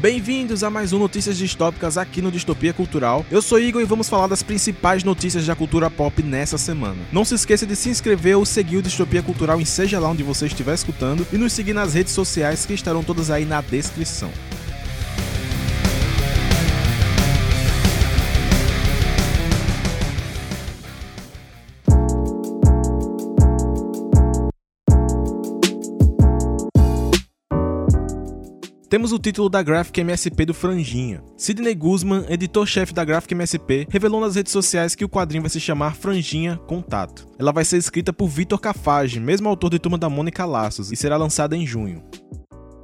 Bem-vindos a mais um Notícias Distópicas aqui no Distopia Cultural. Eu sou Igor e vamos falar das principais notícias da cultura pop nessa semana. Não se esqueça de se inscrever ou seguir o Distopia Cultural em seja lá onde você estiver escutando e nos seguir nas redes sociais que estarão todas aí na descrição. Temos o título da Graphic MSP do Franjinha. Sidney Guzman, editor-chefe da Graphic MSP, revelou nas redes sociais que o quadrinho vai se chamar Franjinha Contato. Ela vai ser escrita por Vitor Cafage, mesmo autor de Turma da Mônica Laços, e será lançada em junho.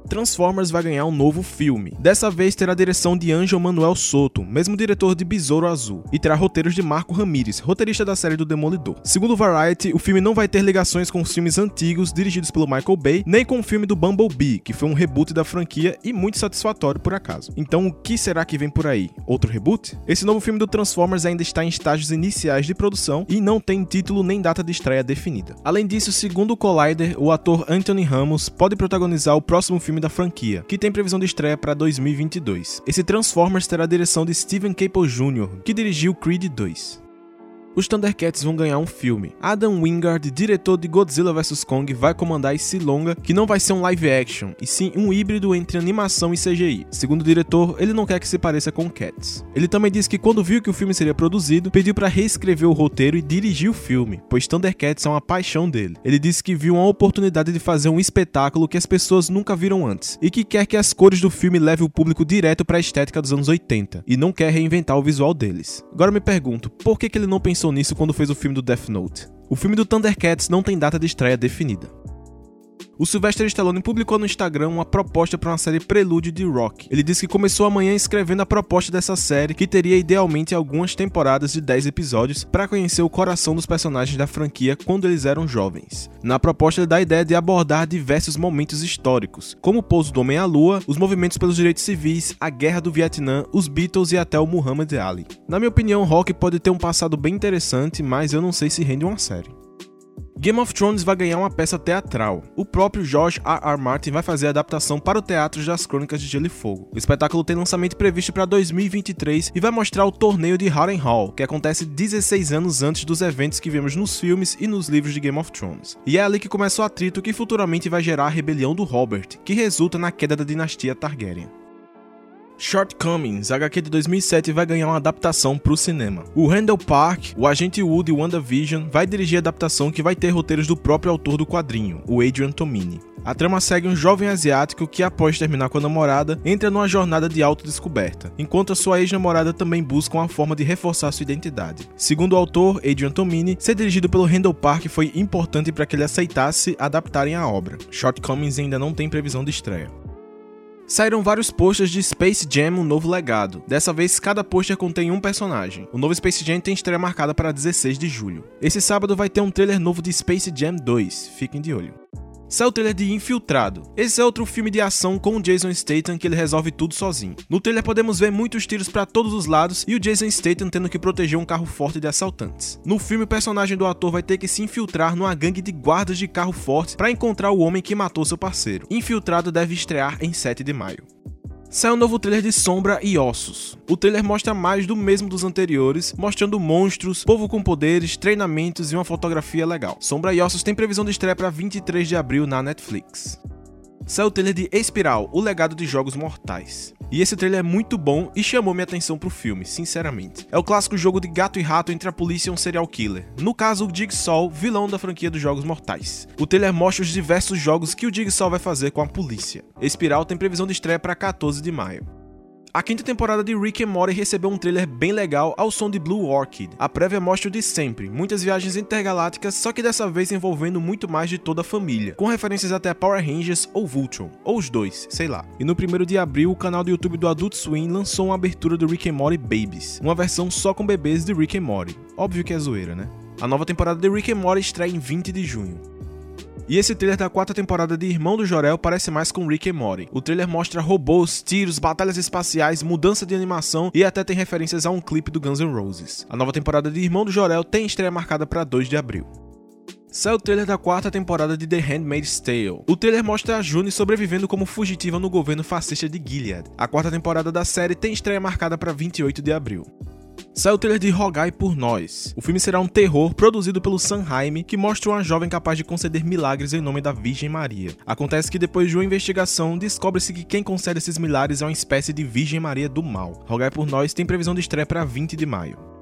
Transformers vai ganhar um novo filme. Dessa vez terá a direção de Angel Manuel Soto, mesmo diretor de Besouro Azul, e terá roteiros de Marco Ramírez, roteirista da série do Demolidor. Segundo Variety, o filme não vai ter ligações com os filmes antigos dirigidos pelo Michael Bay, nem com o filme do Bumblebee, que foi um reboot da franquia e muito satisfatório por acaso. Então, o que será que vem por aí? Outro reboot? Esse novo filme do Transformers ainda está em estágios iniciais de produção e não tem título nem data de estreia definida. Além disso, segundo o Collider, o ator Anthony Ramos pode protagonizar o próximo filme da franquia, que tem previsão de estreia para 2022. Esse Transformers terá a direção de Steven Caple Jr., que dirigiu Creed 2 os Thundercats vão ganhar um filme. Adam Wingard, diretor de Godzilla vs Kong, vai comandar esse longa, que não vai ser um live action, e sim um híbrido entre animação e CGI. Segundo o diretor, ele não quer que se pareça com Cats. Ele também disse que quando viu que o filme seria produzido, pediu para reescrever o roteiro e dirigir o filme, pois Thundercats é uma paixão dele. Ele disse que viu uma oportunidade de fazer um espetáculo que as pessoas nunca viram antes, e que quer que as cores do filme levem o público direto para a estética dos anos 80, e não quer reinventar o visual deles. Agora me pergunto, por que, que ele não pensou pensou nisso quando fez o filme do Death Note. O filme do Thundercats não tem data de estreia definida. O Sylvester Stallone publicou no Instagram uma proposta para uma série Prelúdio de Rock. Ele disse que começou amanhã escrevendo a proposta dessa série, que teria idealmente algumas temporadas de 10 episódios para conhecer o coração dos personagens da franquia quando eles eram jovens. Na proposta, ele dá a ideia de abordar diversos momentos históricos, como o pouso do Homem à Lua, os movimentos pelos direitos civis, a Guerra do Vietnã, os Beatles e até o Muhammad Ali. Na minha opinião, Rock pode ter um passado bem interessante, mas eu não sei se rende uma série. Game of Thrones vai ganhar uma peça teatral. O próprio George R. R. Martin vai fazer a adaptação para o Teatro das Crônicas de Gelo e Fogo. O espetáculo tem lançamento previsto para 2023 e vai mostrar o torneio de Harrenhal, que acontece 16 anos antes dos eventos que vemos nos filmes e nos livros de Game of Thrones. E é ali que começa o atrito que futuramente vai gerar a rebelião do Robert, que resulta na queda da dinastia Targaryen. Shortcomings, HQ de 2007, vai ganhar uma adaptação para o cinema. O Randall Park, o agente Wood e WandaVision, vai dirigir a adaptação que vai ter roteiros do próprio autor do quadrinho, o Adrian Tomini. A trama segue um jovem asiático que, após terminar com a namorada, entra numa jornada de autodescoberta, enquanto a sua ex-namorada também busca uma forma de reforçar sua identidade. Segundo o autor, Adrian Tomini, ser dirigido pelo Randall Park foi importante para que ele aceitasse adaptarem a obra. Shortcomings ainda não tem previsão de estreia. Saíram vários posters de Space Jam Um Novo Legado. Dessa vez, cada pôster contém um personagem. O novo Space Jam tem estreia marcada para 16 de julho. Esse sábado vai ter um trailer novo de Space Jam 2, fiquem de olho. Saiu o trailer de Infiltrado. Esse é outro filme de ação com o Jason Statham que ele resolve tudo sozinho. No trailer podemos ver muitos tiros para todos os lados e o Jason Statham tendo que proteger um carro forte de assaltantes. No filme, o personagem do ator vai ter que se infiltrar numa gangue de guardas de carro forte para encontrar o homem que matou seu parceiro. Infiltrado deve estrear em 7 de maio. Saiu um novo trailer de Sombra e Ossos. O trailer mostra mais do mesmo dos anteriores, mostrando monstros, povo com poderes, treinamentos e uma fotografia legal. Sombra e Ossos tem previsão de estreia para 23 de abril na Netflix saiu o trailer de Espiral, o legado de jogos mortais. E esse trailer é muito bom e chamou minha atenção pro filme, sinceramente. É o clássico jogo de gato e rato entre a polícia e um serial killer. No caso, o Jigsaw, vilão da franquia dos jogos mortais. O trailer mostra os diversos jogos que o Jigsaw vai fazer com a polícia. Espiral tem previsão de estreia para 14 de maio. A quinta temporada de Rick and Morty recebeu um trailer bem legal ao som de Blue Orchid. A prévia mostra o de sempre, muitas viagens intergalácticas, só que dessa vez envolvendo muito mais de toda a família, com referências até Power Rangers ou Voltron, ou os dois, sei lá. E no primeiro de abril, o canal do YouTube do Adult Swim lançou uma abertura do Rick and Morty Babies, uma versão só com bebês de Rick and Morty. Óbvio que é zoeira, né? A nova temporada de Rick and Morty estreia em 20 de junho. E esse trailer da quarta temporada de Irmão do Jorel parece mais com Rick e Morty. O trailer mostra robôs, tiros, batalhas espaciais, mudança de animação e até tem referências a um clipe do Guns N' Roses. A nova temporada de Irmão do Jorel tem estreia marcada para 2 de abril. Saiu o trailer da quarta temporada de The Handmaid's Tale. O trailer mostra a June sobrevivendo como fugitiva no governo fascista de Gilead. A quarta temporada da série tem estreia marcada para 28 de abril. Saiu o trailer de Rogai por Nós. O filme será um terror produzido pelo Sanheim que mostra uma jovem capaz de conceder milagres em nome da Virgem Maria. Acontece que depois de uma investigação, descobre-se que quem concede esses milagres é uma espécie de Virgem Maria do mal. Rogai por Nós tem previsão de estreia para 20 de maio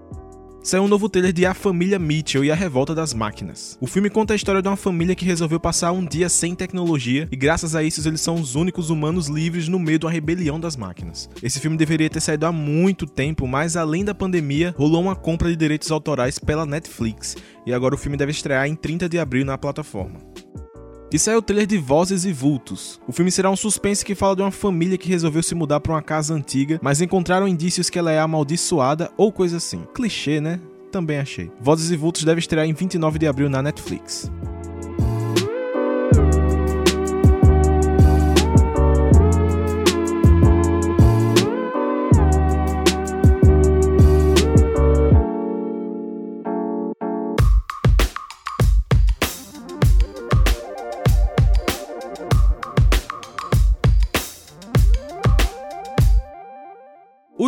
saiu um novo trailer de A Família Mitchell e a Revolta das Máquinas. O filme conta a história de uma família que resolveu passar um dia sem tecnologia e graças a isso eles são os únicos humanos livres no meio de uma rebelião das máquinas. Esse filme deveria ter saído há muito tempo, mas além da pandemia, rolou uma compra de direitos autorais pela Netflix e agora o filme deve estrear em 30 de abril na plataforma. E saiu o trailer de Vozes e Vultos. O filme será um suspense que fala de uma família que resolveu se mudar para uma casa antiga, mas encontraram indícios que ela é amaldiçoada ou coisa assim. Clichê, né? Também achei. Vozes e Vultos deve estrear em 29 de abril na Netflix.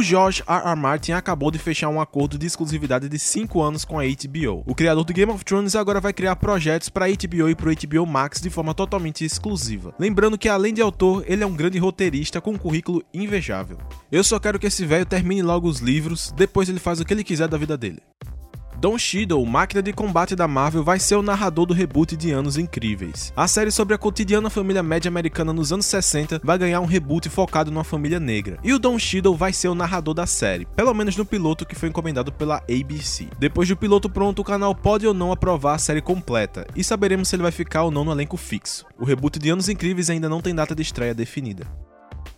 George R. R. Martin acabou de fechar um acordo de exclusividade de 5 anos com a HBO. O criador do Game of Thrones agora vai criar projetos para a HBO e para HBO Max de forma totalmente exclusiva. Lembrando que além de autor, ele é um grande roteirista com um currículo invejável. Eu só quero que esse velho termine logo os livros, depois ele faz o que ele quiser da vida dele. Don Cheadle, máquina de combate da Marvel, vai ser o narrador do reboot de Anos Incríveis. A série sobre a cotidiana família média americana nos anos 60 vai ganhar um reboot focado numa família negra. E o Don Cheadle vai ser o narrador da série, pelo menos no piloto que foi encomendado pela ABC. Depois do piloto pronto, o canal pode ou não aprovar a série completa, e saberemos se ele vai ficar ou não no elenco fixo. O reboot de Anos Incríveis ainda não tem data de estreia definida.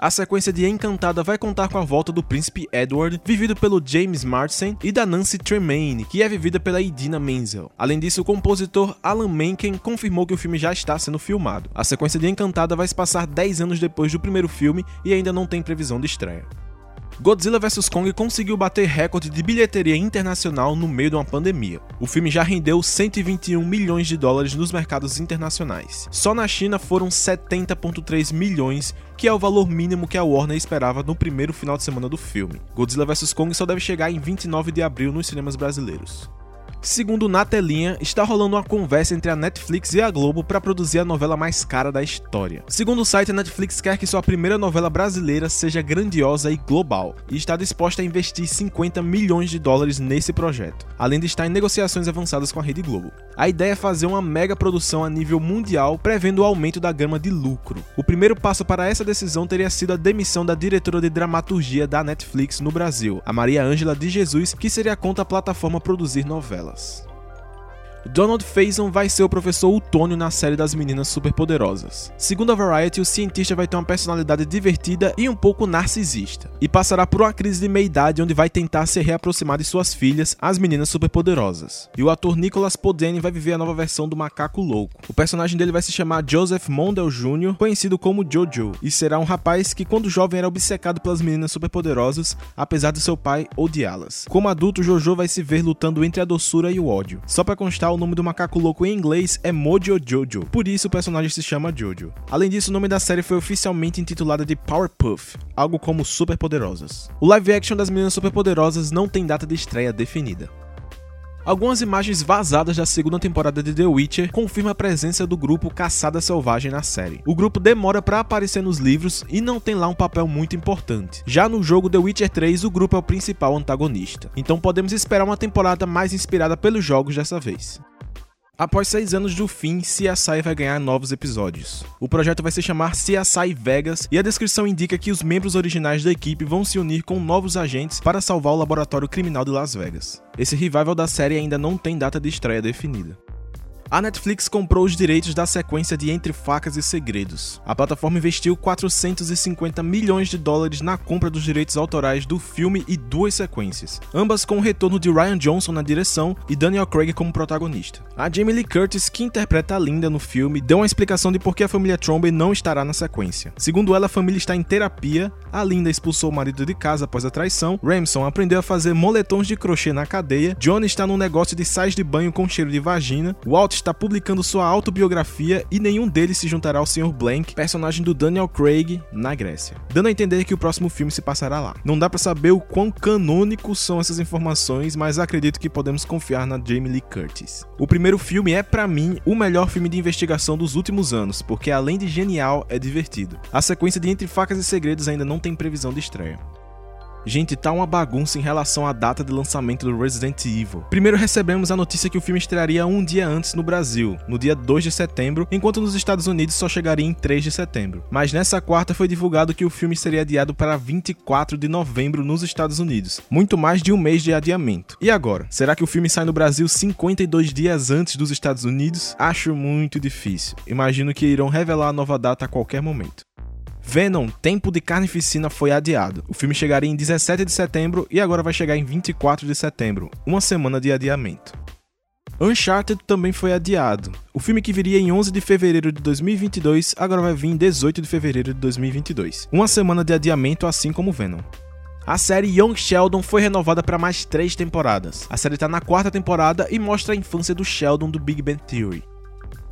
A sequência de Encantada vai contar com a volta do príncipe Edward, vivido pelo James Marsden, e da Nancy Tremaine, que é vivida pela Idina Menzel. Além disso, o compositor Alan Menken confirmou que o filme já está sendo filmado. A sequência de Encantada vai se passar 10 anos depois do primeiro filme e ainda não tem previsão de estreia. Godzilla vs Kong conseguiu bater recorde de bilheteria internacional no meio de uma pandemia. O filme já rendeu 121 milhões de dólares nos mercados internacionais. Só na China foram 70,3 milhões, que é o valor mínimo que a Warner esperava no primeiro final de semana do filme. Godzilla vs Kong só deve chegar em 29 de abril nos cinemas brasileiros. Segundo Na Telinha, está rolando uma conversa entre a Netflix e a Globo para produzir a novela mais cara da história. Segundo o site, a Netflix quer que sua primeira novela brasileira seja grandiosa e global, e está disposta a investir 50 milhões de dólares nesse projeto, além de estar em negociações avançadas com a Rede Globo. A ideia é fazer uma mega produção a nível mundial, prevendo o aumento da gama de lucro. O primeiro passo para essa decisão teria sido a demissão da diretora de dramaturgia da Netflix no Brasil, a Maria Ângela de Jesus, que seria contra a plataforma produzir novelas Us. Donald Faison vai ser o professor Utônio na série das Meninas Superpoderosas. Segundo a Variety, o cientista vai ter uma personalidade divertida e um pouco narcisista, e passará por uma crise de meia-idade onde vai tentar se reaproximar de suas filhas, as Meninas Superpoderosas. E o ator Nicholas Podene vai viver a nova versão do Macaco Louco. O personagem dele vai se chamar Joseph Mondel Jr., conhecido como Jojo, e será um rapaz que quando jovem era obcecado pelas Meninas Superpoderosas, apesar de seu pai odiá-las. Como adulto, Jojo vai se ver lutando entre a doçura e o ódio. Só para constar, o nome do macaco louco em inglês é Mojo Jojo, por isso o personagem se chama Jojo. Além disso, o nome da série foi oficialmente intitulada de Powerpuff, algo como Superpoderosas. O live action das Meninas Superpoderosas não tem data de estreia definida. Algumas imagens vazadas da segunda temporada de The Witcher confirmam a presença do grupo Caçada Selvagem na série. O grupo demora para aparecer nos livros e não tem lá um papel muito importante. Já no jogo The Witcher 3, o grupo é o principal antagonista. Então podemos esperar uma temporada mais inspirada pelos jogos dessa vez. Após seis anos do fim, CSI vai ganhar novos episódios. O projeto vai se chamar CSI Vegas e a descrição indica que os membros originais da equipe vão se unir com novos agentes para salvar o laboratório criminal de Las Vegas. Esse revival da série ainda não tem data de estreia definida. A Netflix comprou os direitos da sequência de Entre Facas e Segredos. A plataforma investiu 450 milhões de dólares na compra dos direitos autorais do filme e duas sequências, ambas com o retorno de Ryan Johnson na direção e Daniel Craig como protagonista. A Jamie Lee Curtis, que interpreta a Linda no filme, deu uma explicação de por que a família Trombe não estará na sequência. Segundo ela, a família está em terapia, a Linda expulsou o marido de casa após a traição, Ramson aprendeu a fazer moletons de crochê na cadeia, Johnny está num negócio de sais de banho com cheiro de vagina, Walt está publicando sua autobiografia e nenhum deles se juntará ao Sr. Blank, personagem do Daniel Craig, na Grécia. Dando a entender que o próximo filme se passará lá. Não dá para saber o quão canônicos são essas informações, mas acredito que podemos confiar na Jamie Lee Curtis. O primeiro filme é, para mim, o melhor filme de investigação dos últimos anos, porque além de genial, é divertido. A sequência de Entre Facas e Segredos ainda não tem previsão de estreia. Gente, tá uma bagunça em relação à data de lançamento do Resident Evil. Primeiro recebemos a notícia que o filme estrearia um dia antes no Brasil, no dia 2 de setembro, enquanto nos Estados Unidos só chegaria em 3 de setembro. Mas nessa quarta foi divulgado que o filme seria adiado para 24 de novembro nos Estados Unidos, muito mais de um mês de adiamento. E agora? Será que o filme sai no Brasil 52 dias antes dos Estados Unidos? Acho muito difícil. Imagino que irão revelar a nova data a qualquer momento. Venom, Tempo de Carnificina foi adiado. O filme chegaria em 17 de setembro e agora vai chegar em 24 de setembro, uma semana de adiamento. Uncharted também foi adiado. O filme que viria em 11 de fevereiro de 2022 agora vai vir em 18 de fevereiro de 2022, uma semana de adiamento assim como Venom. A série Young Sheldon foi renovada para mais três temporadas. A série está na quarta temporada e mostra a infância do Sheldon do Big Bang Theory.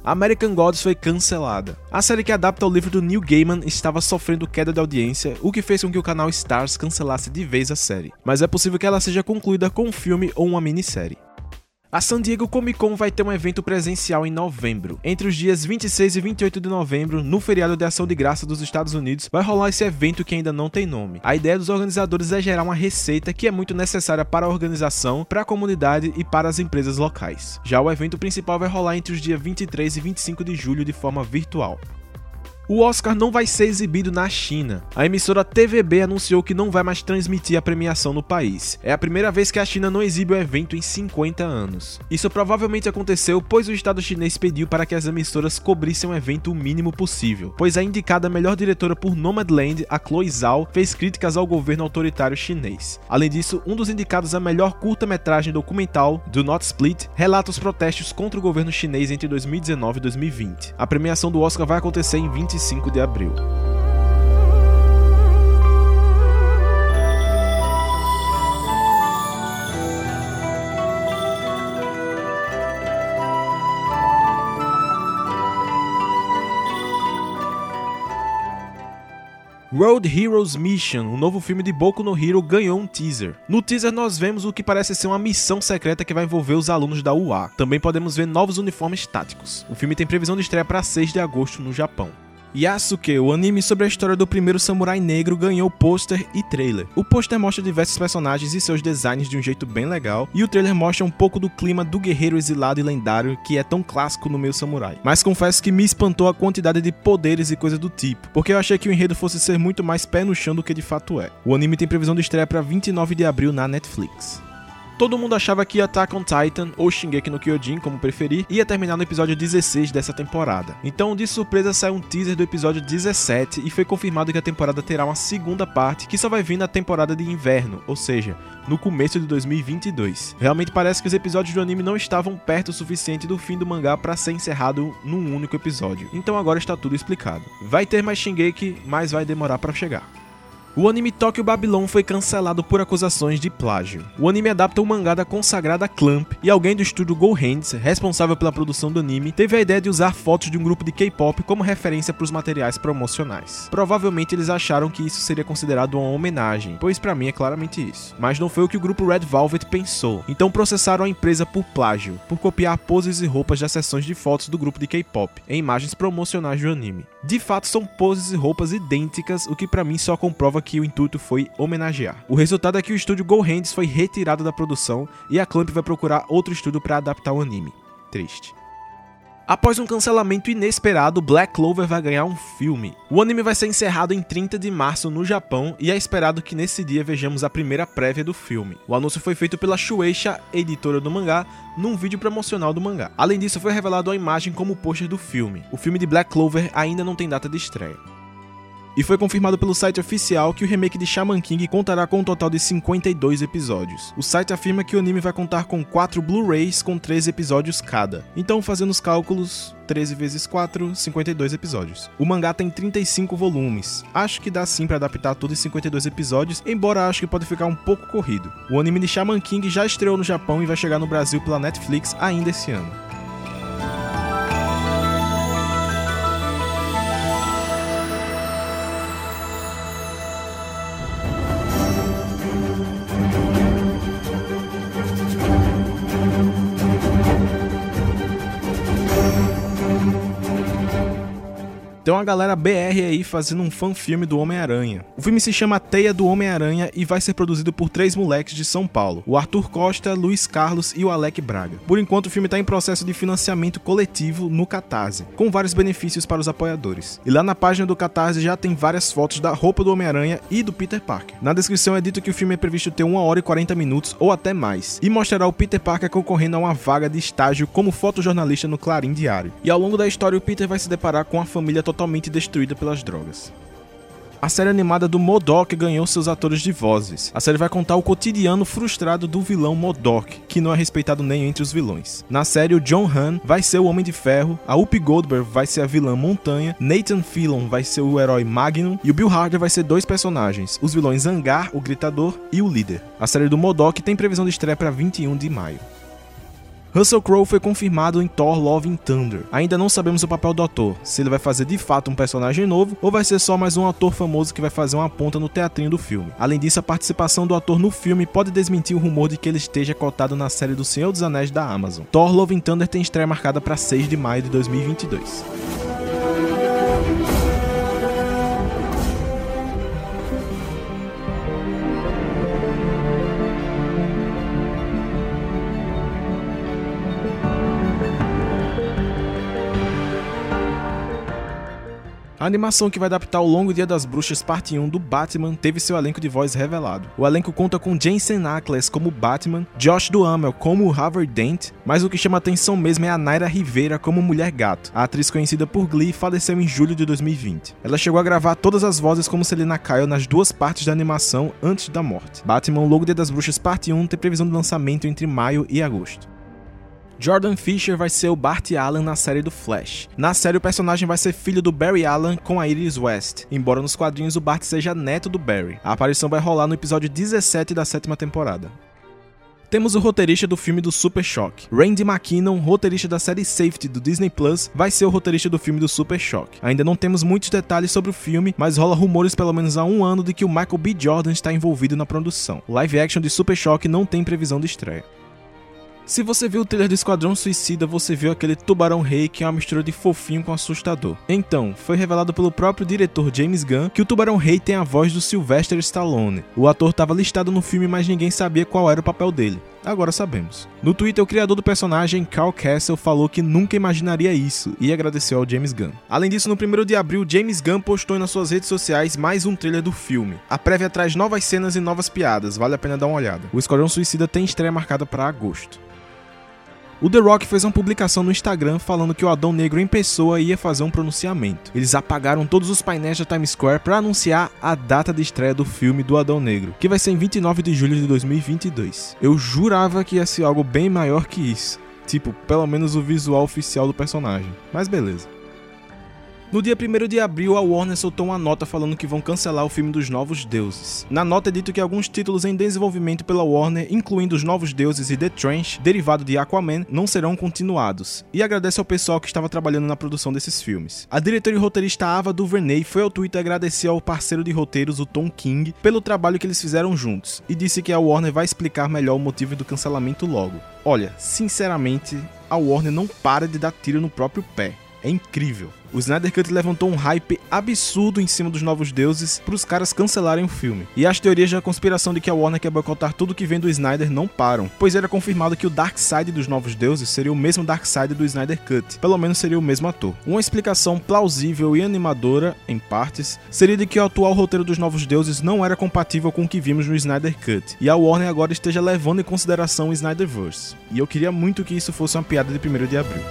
American Gods foi cancelada. A série que adapta o livro do Neil Gaiman estava sofrendo queda de audiência, o que fez com que o canal Stars cancelasse de vez a série. Mas é possível que ela seja concluída com um filme ou uma minissérie. A San Diego Comic Con vai ter um evento presencial em novembro. Entre os dias 26 e 28 de novembro, no feriado de ação de graça dos Estados Unidos, vai rolar esse evento que ainda não tem nome. A ideia dos organizadores é gerar uma receita que é muito necessária para a organização, para a comunidade e para as empresas locais. Já o evento principal vai rolar entre os dias 23 e 25 de julho de forma virtual o Oscar não vai ser exibido na China. A emissora TVB anunciou que não vai mais transmitir a premiação no país. É a primeira vez que a China não exibe o evento em 50 anos. Isso provavelmente aconteceu pois o Estado chinês pediu para que as emissoras cobrissem o evento o mínimo possível, pois a indicada melhor diretora por Nomadland, a Chloe Zhao, fez críticas ao governo autoritário chinês. Além disso, um dos indicados a melhor curta-metragem documental, Do Not Split, relata os protestos contra o governo chinês entre 2019 e 2020. A premiação do Oscar vai acontecer em 20 25 de abril. Road Heroes Mission, o um novo filme de Boku no Hero, ganhou um teaser. No teaser nós vemos o que parece ser uma missão secreta que vai envolver os alunos da UA. Também podemos ver novos uniformes táticos. O filme tem previsão de estreia para 6 de agosto no Japão. Yasuke, o anime sobre a história do primeiro samurai negro, ganhou pôster e trailer. O pôster mostra diversos personagens e seus designs de um jeito bem legal, e o trailer mostra um pouco do clima do guerreiro exilado e lendário que é tão clássico no meio samurai. Mas confesso que me espantou a quantidade de poderes e coisa do tipo, porque eu achei que o enredo fosse ser muito mais pé no chão do que de fato é. O anime tem previsão de estreia para 29 de abril na Netflix. Todo mundo achava que Attack on Titan, ou Shingeki no Kyojin, como preferir, ia terminar no episódio 16 dessa temporada. Então, de surpresa, saiu um teaser do episódio 17 e foi confirmado que a temporada terá uma segunda parte que só vai vir na temporada de inverno, ou seja, no começo de 2022. Realmente parece que os episódios do anime não estavam perto o suficiente do fim do mangá para ser encerrado num único episódio. Então agora está tudo explicado. Vai ter mais Shingeki, mas vai demorar para chegar. O anime Tokyo Babylon foi cancelado por acusações de plágio. O anime adapta o mangá da consagrada Clamp e alguém do estúdio Go responsável pela produção do anime, teve a ideia de usar fotos de um grupo de K-pop como referência para os materiais promocionais. Provavelmente eles acharam que isso seria considerado uma homenagem, pois para mim é claramente isso. Mas não foi o que o grupo Red Velvet pensou. Então processaram a empresa por plágio, por copiar poses e roupas das sessões de fotos do grupo de K-pop em imagens promocionais do anime. De fato são poses e roupas idênticas, o que para mim só comprova que o intuito foi homenagear. O resultado é que o estúdio Go Hands foi retirado da produção e a Clamp vai procurar outro estúdio para adaptar o anime. Triste. Após um cancelamento inesperado, Black Clover vai ganhar um filme. O anime vai ser encerrado em 30 de março no Japão e é esperado que nesse dia vejamos a primeira prévia do filme. O anúncio foi feito pela Shueisha, editora do mangá, num vídeo promocional do mangá. Além disso, foi revelado a imagem como pôster do filme. O filme de Black Clover ainda não tem data de estreia. E foi confirmado pelo site oficial que o remake de Shaman King contará com um total de 52 episódios. O site afirma que o anime vai contar com 4 Blu-rays com 13 episódios cada. Então, fazendo os cálculos, 13 vezes 4, 52 episódios. O mangá tem 35 volumes. Acho que dá sim para adaptar tudo em 52 episódios, embora acho que pode ficar um pouco corrido. O anime de Shaman King já estreou no Japão e vai chegar no Brasil pela Netflix ainda esse ano. Tem uma galera BR aí fazendo um fan filme do Homem-Aranha. O filme se chama Teia do Homem-Aranha e vai ser produzido por três moleques de São Paulo: o Arthur Costa, Luiz Carlos e o Alec Braga. Por enquanto, o filme está em processo de financiamento coletivo no Catarse, com vários benefícios para os apoiadores. E lá na página do Catarse já tem várias fotos da roupa do Homem-Aranha e do Peter Parker. Na descrição é dito que o filme é previsto ter 1 hora e 40 minutos ou até mais, e mostrará o Peter Parker concorrendo a uma vaga de estágio como fotojornalista no Clarim Diário. E ao longo da história, o Peter vai se deparar com a família totalmente destruída pelas drogas. A série animada do Modok ganhou seus atores de vozes. A série vai contar o cotidiano frustrado do vilão Modok, que não é respeitado nem entre os vilões. Na série, o John Han vai ser o Homem de Ferro, a Whoopi Goldberg vai ser a vilã Montanha, Nathan Fillion vai ser o herói Magnum e o Bill Harder vai ser dois personagens, os vilões Angar, o Gritador e o Líder. A série do Modok tem previsão de estreia para 21 de maio. Russell Crowe foi confirmado em Thor Love and Thunder. Ainda não sabemos o papel do ator, se ele vai fazer de fato um personagem novo ou vai ser só mais um ator famoso que vai fazer uma ponta no teatrinho do filme. Além disso, a participação do ator no filme pode desmentir o rumor de que ele esteja cotado na série do Senhor dos Anéis da Amazon. Thor Love and Thunder tem estreia marcada para 6 de maio de 2022. A animação que vai adaptar o Longo Dia das Bruxas Parte 1 do Batman teve seu elenco de voz revelado. O elenco conta com Jensen Ackles como Batman, Josh Duhamel como Harvey Dent, mas o que chama atenção mesmo é a Naira Rivera como Mulher Gato. A atriz conhecida por Glee faleceu em julho de 2020. Ela chegou a gravar todas as vozes como Selena Kyle nas duas partes da animação antes da morte. Batman Longo Dia das Bruxas Parte 1 tem previsão de lançamento entre maio e agosto. Jordan Fisher vai ser o Bart Allen na série do Flash. Na série, o personagem vai ser filho do Barry Allen com a Iris West, embora nos quadrinhos o Bart seja neto do Barry. A aparição vai rolar no episódio 17 da sétima temporada. Temos o roteirista do filme do Super Choque. Randy McKinnon, roteirista da série Safety do Disney Plus, vai ser o roteirista do filme do Super Choque. Ainda não temos muitos detalhes sobre o filme, mas rola rumores pelo menos há um ano de que o Michael B. Jordan está envolvido na produção. O live action de Super Choque não tem previsão de estreia. Se você viu o trailer do Esquadrão Suicida, você viu aquele tubarão rei que é uma mistura de fofinho com assustador. Então, foi revelado pelo próprio diretor James Gunn que o tubarão rei tem a voz do Sylvester Stallone. O ator estava listado no filme, mas ninguém sabia qual era o papel dele. Agora sabemos. No Twitter, o criador do personagem, Carl Castle, falou que nunca imaginaria isso e agradeceu ao James Gunn. Além disso, no 1 de abril, James Gunn postou nas suas redes sociais mais um trailer do filme. A prévia traz novas cenas e novas piadas, vale a pena dar uma olhada. O Esquadrão Suicida tem estreia marcada para agosto. O The Rock fez uma publicação no Instagram falando que o Adão Negro em pessoa ia fazer um pronunciamento. Eles apagaram todos os painéis da Times Square para anunciar a data de estreia do filme do Adão Negro, que vai ser em 29 de julho de 2022. Eu jurava que ia ser algo bem maior que isso. Tipo, pelo menos o visual oficial do personagem. Mas beleza. No dia 1 de abril, a Warner soltou uma nota falando que vão cancelar o filme dos Novos Deuses. Na nota é dito que alguns títulos em desenvolvimento pela Warner, incluindo Os Novos Deuses e The Trench, derivado de Aquaman, não serão continuados, e agradece ao pessoal que estava trabalhando na produção desses filmes. A diretora e roteirista Ava DuVernay foi ao Twitter agradecer ao parceiro de roteiros, o Tom King, pelo trabalho que eles fizeram juntos, e disse que a Warner vai explicar melhor o motivo do cancelamento logo. Olha, sinceramente, a Warner não para de dar tiro no próprio pé. É incrível. O Snyder Cut levantou um hype absurdo em cima dos Novos Deuses para os caras cancelarem o filme. E as teorias da conspiração de que a Warner quer boicotar tudo que vem do Snyder não param, pois era confirmado que o Dark Side dos Novos Deuses seria o mesmo Dark Side do Snyder Cut, pelo menos seria o mesmo ator. Uma explicação plausível e animadora, em partes, seria de que o atual roteiro dos Novos Deuses não era compatível com o que vimos no Snyder Cut, e a Warner agora esteja levando em consideração o Snyderverse. E eu queria muito que isso fosse uma piada de 1 de abril.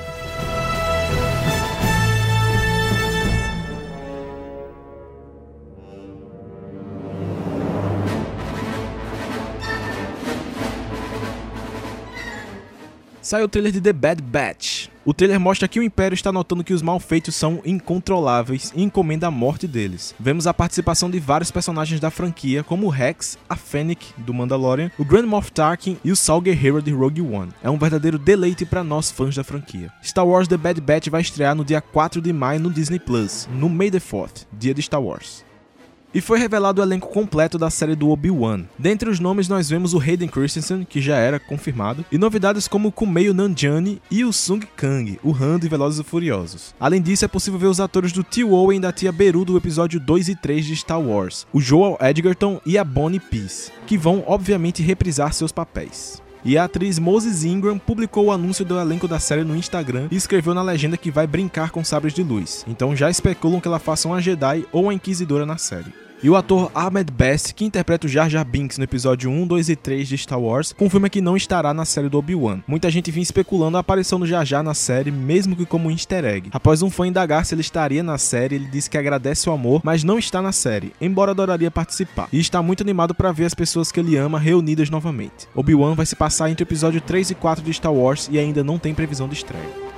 Sai o trailer de The Bad Batch. O trailer mostra que o Império está notando que os malfeitos são incontroláveis e encomenda a morte deles. Vemos a participação de vários personagens da franquia, como Rex, a Fennec, do Mandalorian, o Grand Moff Tarkin e o Saul Guerrero de Rogue One. É um verdadeiro deleite para nós fãs da franquia. Star Wars The Bad Batch vai estrear no dia 4 de maio no Disney Plus, no May the 4th, dia de Star Wars. E foi revelado o elenco completo da série do Obi-Wan. Dentre os nomes nós vemos o Hayden Christensen, que já era confirmado, e novidades como o Kumail Nanjiani e o Sung Kang, o Han de Velozes e Furiosos. Além disso, é possível ver os atores do Tio Owen e da Tia Beru do episódio 2 e 3 de Star Wars, o Joel Edgerton e a Bonnie Peace, que vão obviamente reprisar seus papéis. E a atriz Moses Ingram publicou o anúncio do elenco da série no Instagram e escreveu na legenda que vai brincar com sabres de luz. Então já especulam que ela faça uma Jedi ou uma Inquisidora na série. E o ator Ahmed Best, que interpreta o Jar Jar Binks no episódio 1, 2 e 3 de Star Wars, confirma que não estará na série do Obi-Wan. Muita gente vinha especulando a aparição do Jar Jar na série, mesmo que como um easter egg. Após um fã indagar se ele estaria na série, ele disse que agradece o amor, mas não está na série, embora adoraria participar. E está muito animado para ver as pessoas que ele ama reunidas novamente. Obi-Wan vai se passar entre o episódio 3 e 4 de Star Wars e ainda não tem previsão de estreia.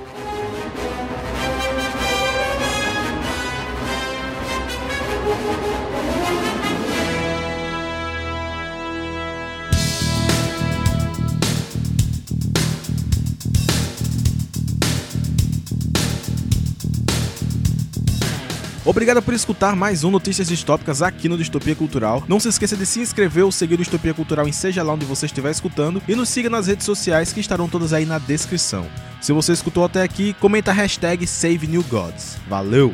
Obrigado por escutar mais um Notícias Distópicas aqui no Distopia Cultural. Não se esqueça de se inscrever ou seguir o Distopia Cultural em seja lá onde você estiver escutando e nos siga nas redes sociais que estarão todas aí na descrição. Se você escutou até aqui, comenta a hashtag SaveNewGods. Valeu!